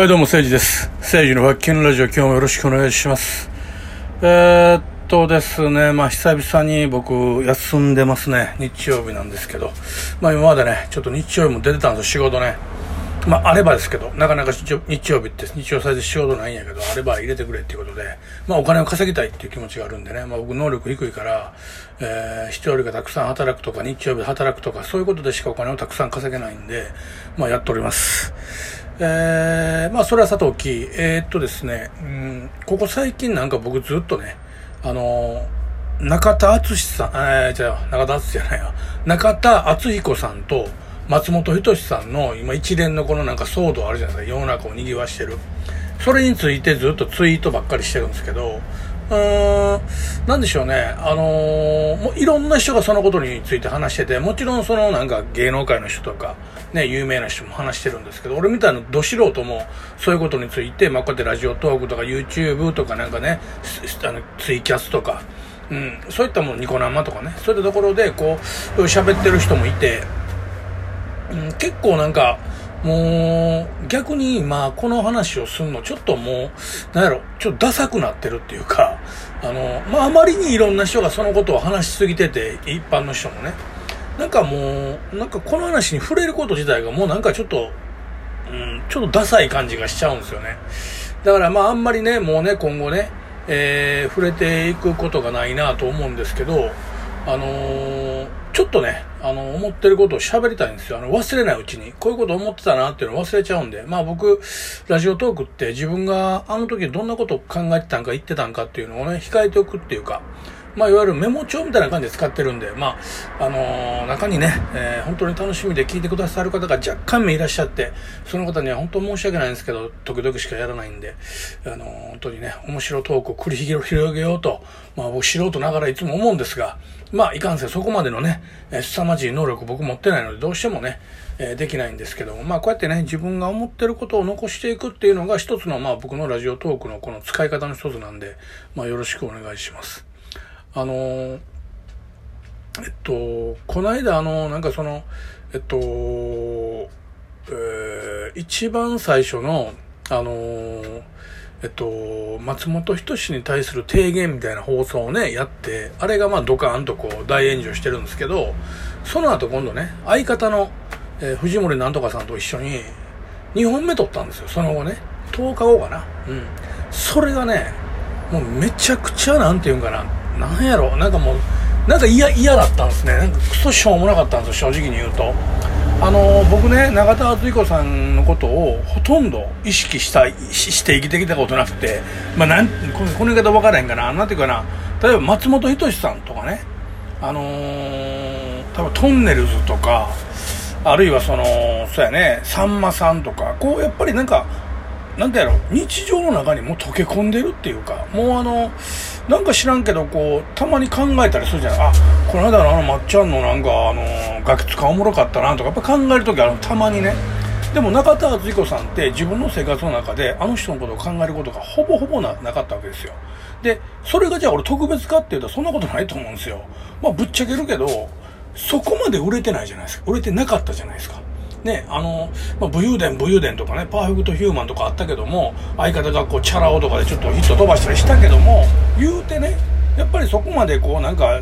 はい、どうも、誠治です。誠治の発見ラジオ、今日もよろしくお願いします。えー、っとですね、まあ、久々に僕、休んでますね。日曜日なんですけど。まあ、今までね、ちょっと日曜日も出てたんですよ、仕事ね。まあ、あればですけど、なかなか日曜日って日曜祭で仕事ないんやけど、あれば入れてくれっていうことで、まあ、お金を稼ぎたいっていう気持ちがあるんでね、まあ、僕能力低いから、えー、人よりがたくさん働くとか、日曜日働くとか、そういうことでしかお金をたくさん稼げないんで、まあ、やっております。えー、まあ、それはさておき、えー、っとですね、うん、ここ最近なんか僕ずっとね、あのー、中田敦さん、えー、じゃ、中田敦じゃないわ。中田敦彦さんと松本人志さんの今一連のこのなんか騒動あるじゃないですか。世の中を賑わしてる。それについてずっとツイートばっかりしてるんですけど、うーん、なんでしょうね。あのー、もういろんな人がそのことについて話してて、もちろんそのなんか芸能界の人とか、ね、有名な人も話してるんですけど、俺みたいなど素人もそういうことについて、まあ、こうやってラジオトークとか YouTube とかなんかね、あのツイキャスとか、うん、そういったもの、ニコ生とかね、そういったところでこう、喋ってる人もいて、うん、結構なんか、もう、逆に、まあ、この話をするの、ちょっともう、なんやろ、ちょっとダサくなってるっていうか、あの、まあ、あまりにいろんな人がそのことを話しすぎてて、一般の人もね。なんかもう、なんかこの話に触れること自体がもうなんかちょっと、うん、ちょっとダサい感じがしちゃうんですよね。だからまああんまりね、もうね、今後ね、えー、触れていくことがないなと思うんですけど、あのー、ちょっとね、あの、思ってることを喋りたいんですよ。あの、忘れないうちに。こういうこと思ってたなっていうのを忘れちゃうんで。まあ僕、ラジオトークって自分があの時どんなことを考えてたんか言ってたんかっていうのをね、控えておくっていうか、まあ、いわゆるメモ帳みたいな感じで使ってるんで、まあ、あのー、中にね、えー、本当に楽しみで聞いてくださる方が若干名いらっしゃって、その方には本当申し訳ないんですけど、時々しかやらないんで、あのー、本当にね、面白トークを繰り広げようと、まあ僕素人ながらいつも思うんですが、まあ、いかんせんそこまでのね、えー、凄まじい能力僕持ってないので、どうしてもね、えー、できないんですけども、まあこうやってね、自分が思ってることを残していくっていうのが一つの、まあ僕のラジオトークのこの使い方の一つなんで、まあよろしくお願いします。あのー、えっと、この間あの、なんかその、えっと、えー、一番最初の、あのー、えっと、松本人志に対する提言みたいな放送をね、やって、あれがまあドカーンとこう大炎上してるんですけど、その後今度ね、相方の、えー、藤森なんとかさんと一緒に2本目撮ったんですよ、その後ね。10日後かな。うん。それがね、もうめちゃくちゃなんていうんかな、なんやろ？なんかもう、なんか嫌、嫌だったんですね。なんかクソしょうもなかったんですよ、正直に言うと。あの、僕ね、永田敦彦さんのことをほとんど意識した、して生きてきたことなくて、まあなん、この言い方分からへんかな。なんていうかな、例えば松本人志さんとかね、あのー、多分トンネルズとか、あるいはその、そうやね、さんまさんとか、こう、やっぱりなんか、なんてやろ？日常の中にもう溶け込んでるっていうか、もうあの、なんか知らんけど、こう、たまに考えたりするじゃない。あ、この間のあのまっちゃんのなんか、あの、ガキ使おもろかったなとか、やっぱ考えるときあるたまにね。でも中田敦彦さんって自分の生活の中であの人のことを考えることがほぼほぼななかったわけですよ。で、それがじゃあ俺特別かっていうとそんなことないと思うんですよ。まあぶっちゃけるけど、そこまで売れてないじゃないですか。売れてなかったじゃないですか。ね、あの、まあ、武勇伝、武勇伝とかね、パーフェクトヒューマンとかあったけども、相方がこう、チャラ男とかでちょっとヒット飛ばしたりしたけども、言うてね、やっぱりそこまでこう、なんか、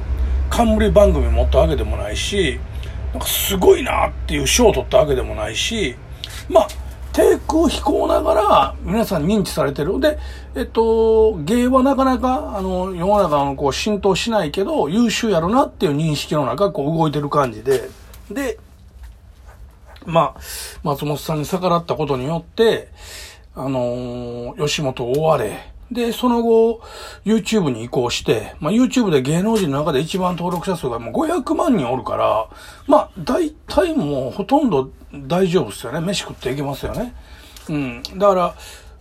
冠番組持ったわけでもないし、なんかすごいなっていう賞を取ったわけでもないし、まあ、低空飛行ながら皆さん認知されてる。で、えっと、芸はなかなか、あの、世の中のこう浸透しないけど、優秀やろなっていう認識の中、こう動いてる感じで、で、まあ、松本さんに逆らったことによって、あのー、吉本を追われ、で、その後、YouTube に移行して、まあ、YouTube で芸能人の中で一番登録者数がもう500万人おるから、まあ、大体もうほとんど大丈夫っすよね。飯食っていけますよね。うん。だから、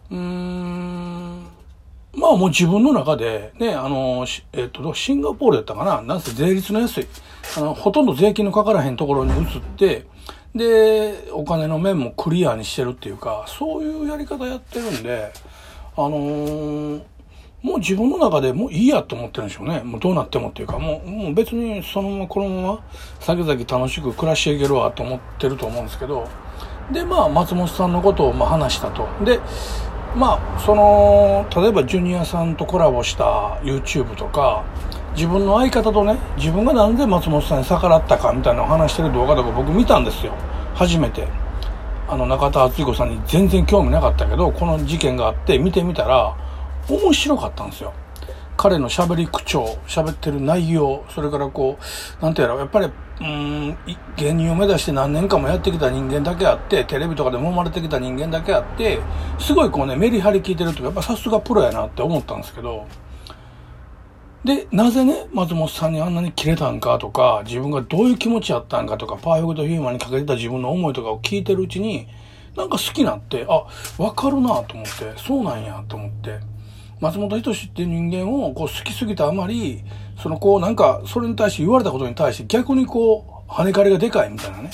うーん、まあもう自分の中で、ね、あの、えっと、シンガポールやったかななんせ税率の安い、あの、ほとんど税金のかからへんところに移って、で、お金の面もクリアにしてるっていうか、そういうやり方やってるんで、あのー、もう自分の中でもういいやと思ってるんでしょうね。もうどうなってもっていうか、もうもう別にそのままこのまま先々楽しく暮らしていけるわと思ってると思うんですけど、で、まあ、松本さんのことをま話したと。で、まあ、その、例えばジュニアさんとコラボした YouTube とか、自分の相方とね、自分がなんで松本さんに逆らったかみたいなのを話してる動画とか僕見たんですよ。初めて。あの、中田敦彦さんに全然興味なかったけど、この事件があって見てみたら、面白かったんですよ。彼の喋り口調、喋ってる内容、それからこう、なんていうの、やっぱり、うん、芸人を目指して何年間もやってきた人間だけあって、テレビとかで揉まれてきた人間だけあって、すごいこうね、メリハリ聞いてるとやっぱさすがプロやなって思ったんですけど、で、なぜね、松本さんにあんなにキレたんかとか、自分がどういう気持ちやったんかとか、パーフェクトヒューマンにかけてた自分の思いとかを聞いてるうちに、なんか好きになって、あ、わかるなと思って、そうなんやと思って、松本人志っていう人間をこう好きすぎたあまり、そのこうなんか、それに対して言われたことに対して逆にこう、跳ね返りがでかいみたいなね。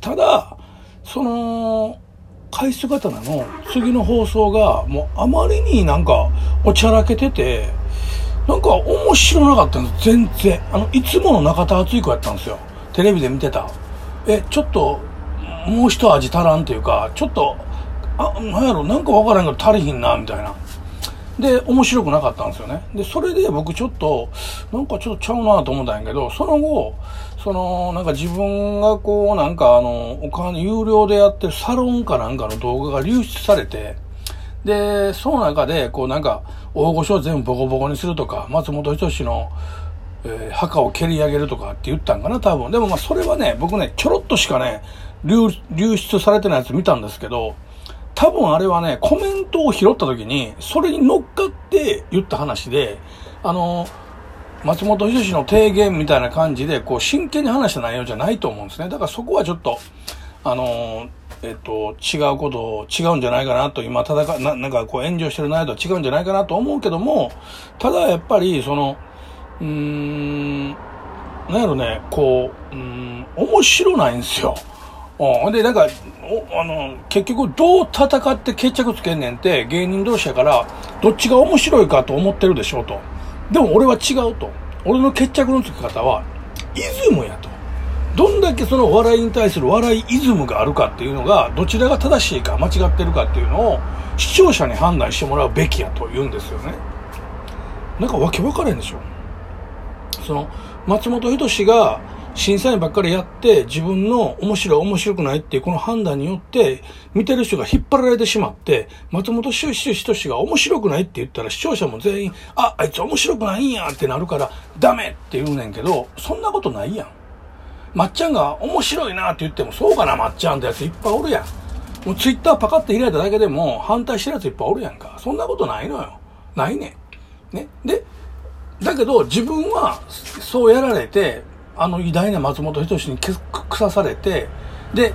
ただ、その、返す刀の次の放送がもうあまりになんかおちゃらけてて、なんか面白なかったんです、全然。あの、いつもの中田敦彦やったんですよ。テレビで見てた。え、ちょっと、もう一味足らんっていうか、ちょっと、あ、なんやろ、なんかわからんけど足りひんな、みたいな。で、面白くなかったんですよね。で、それで僕ちょっと、なんかちょっとちゃうなと思ったんやけど、その後、その、なんか自分がこう、なんかあの、お金、有料でやってるサロンかなんかの動画が流出されて、で、その中で、こうなんか、大御所を全部ボコボコにするとか、松本人志の、えー、墓を蹴り上げるとかって言ったんかな、多分。でもまあそれはね、僕ね、ちょろっとしかね、流流出されてないやつ見たんですけど、多分あれはね、コメントを拾った時に、それに乗っかって言った話で、あの、松本人志の提言みたいな感じで、こう、真剣に話した内容じゃないと思うんですね。だからそこはちょっと、あの、えっと、違うこと、違うんじゃないかなと、今、戦な、なんかこう、炎上してる内容とは違うんじゃないかなと思うけども、ただやっぱり、その、うーん、なんやろね、こう、うん、面白ないんですよ。うん。で、なんか、おあの、結局どう戦って決着つけんねんって芸人同士やから、どっちが面白いかと思ってるでしょうと。でも俺は違うと。俺の決着のつき方は、イズムやと。どんだけその笑いに対する笑いイズムがあるかっていうのが、どちらが正しいか間違ってるかっていうのを、視聴者に判断してもらうべきやと言うんですよね。なんかわけわからへんでしょ。その、松本人志が、審査員ばっかりやって自分の面白い面白くないっていうこの判断によって見てる人が引っ張られてしまって松本人志が面白くないって言ったら視聴者も全員あ、あいつ面白くないんやってなるからダメって言うねんけどそんなことないやん。まっちゃんが面白いなって言ってもそうかなまっちゃんってやついっぱいおるやん。もうツイッターパカって開いただけでも反対してるやついっぱいおるやんか。そんなことないのよ。ないねん。ね。で、だけど自分はそうやられてあの偉大な松本人志に腐されて、で、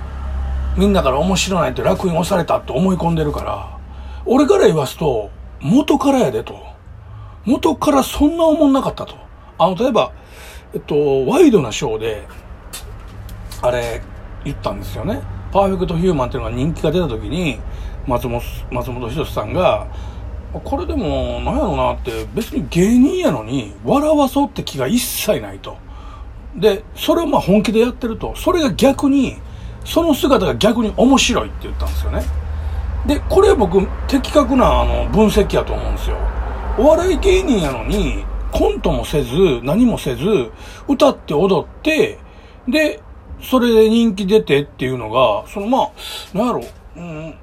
みんなから面白ないって楽印押されたって思い込んでるから、俺から言わすと、元からやでと。元からそんな思んなかったと。あの、例えば、えっと、ワイドなショーで、あれ、言ったんですよね。パーフェクトヒューマンっていうのが人気が出た時に、松本、松本人志さんが、これでも、なんやろうなって、別に芸人やのに、笑わそうって気が一切ないと。で、それをまあ本気でやってると、それが逆に、その姿が逆に面白いって言ったんですよね。で、これ僕、的確なあの分析やと思うんですよ。お笑い芸人やのに、コントもせず、何もせず、歌って踊って、で、それで人気出てっていうのが、そのまあ、なんやろ、うん、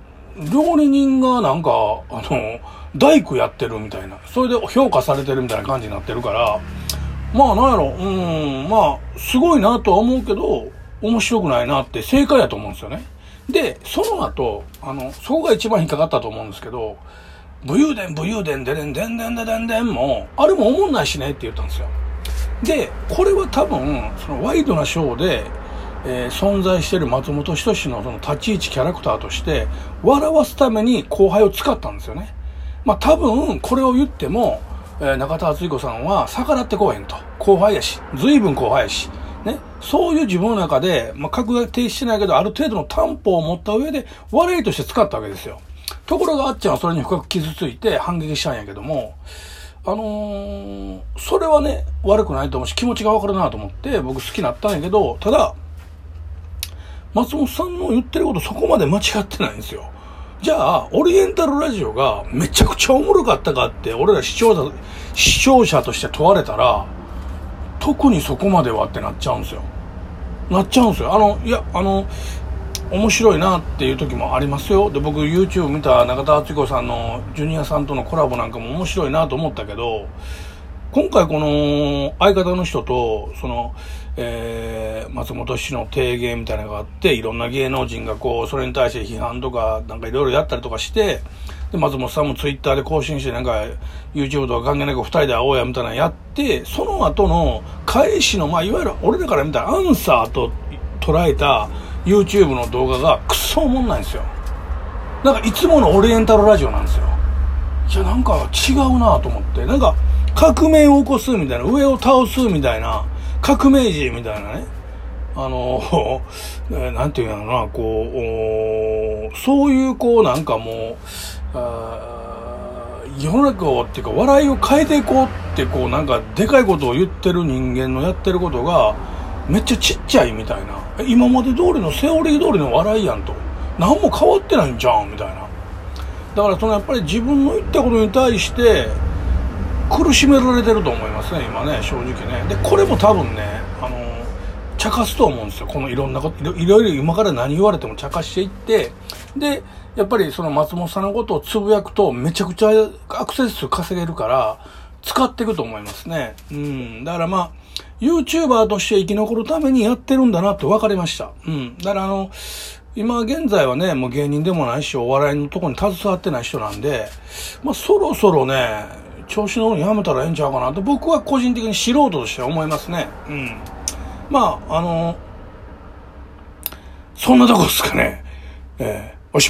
料理人がなんか、あの、大工やってるみたいな、それで評価されてるみたいな感じになってるから、まあなんやろ、うん、まあ、すごいなとは思うけど、面白くないなって正解やと思うんですよね。で、その後、あの、そこが一番引っかかったと思うんですけど、武勇伝、武勇伝、でででんでんでんでんでんも、あれも思んないしねって言ったんですよ。で、これは多分、そのワイドなショーで、えー、存在している松本人志のその立ち位置キャラクターとして、笑わすために後輩を使ったんですよね。まあ多分、これを言っても、えー、中田敦彦さんは逆らってこうへんと。後輩やし、随分後輩やし。ね。そういう自分の中で、まあ、格が停止してないけど、ある程度の担保を持った上で、笑いとして使ったわけですよ。ところがあっちゃんはそれに深く傷ついて反撃したんやけども、あのー、それはね、悪くないと思うし、気持ちがわかるなと思って、僕好きになったんやけど、ただ、松本さんの言ってることそこまで間違ってないんですよ。じゃあ、オリエンタルラジオがめちゃくちゃおもろかったかって、俺ら視聴者、視聴者として問われたら、特にそこまではってなっちゃうんですよ。なっちゃうんですよ。あの、いや、あの、面白いなっていう時もありますよ。で、僕 YouTube 見た中田敦彦さんのジュニアさんとのコラボなんかも面白いなと思ったけど、今回この相方の人と、その、えー、松本氏の提言みたいなのがあって、いろんな芸能人がこう、それに対して批判とか、なんかいろいろやったりとかして、で、松本さんもツイッターで更新して、なんか、YouTube とか関係なく二人で会おうやみたいなのやって、その後の返しの、まあ、いわゆる俺らから見たらアンサーと捉えた YouTube の動画がクソおもんないんですよ。なんかいつものオリエンタルラジオなんですよ。いや、なんか違うなと思って。なんか、革命を起こすみたいな、上を倒すみたいな、革命児みたいなね。あの、なんていうのな、こう、そういうこうなんかもう、世の中をっていうか笑いを変えていこうってこうなんかでかいことを言ってる人間のやってることがめっちゃちっちゃいみたいな。今まで通りのセオリー通りの笑いやんと。何も変わってないんじゃんみたいな。だからそのやっぱり自分の言ったことに対して苦しめられてると思いますね、今ね、正直ね。で、これも多分ね、あの、茶化すと思うんですよ。このいろんなこと、いろいろ今から何言われても茶化していって、で、やっぱりその松本さんのことをつぶやくとめちゃくちゃアクセス数稼げるから、使っていくと思いますね。うん。だからまあ、YouTuber として生き残るためにやってるんだなって分かりました。うん。だからあの、今現在はね、もう芸人でもないし、お笑いのとこに携わってない人なんで、まあそろそろね、調子の方にやめたらええんちゃうかなと僕は個人的に素人として思いますね。うん。まあ、あの、そんなとこですかね。ええ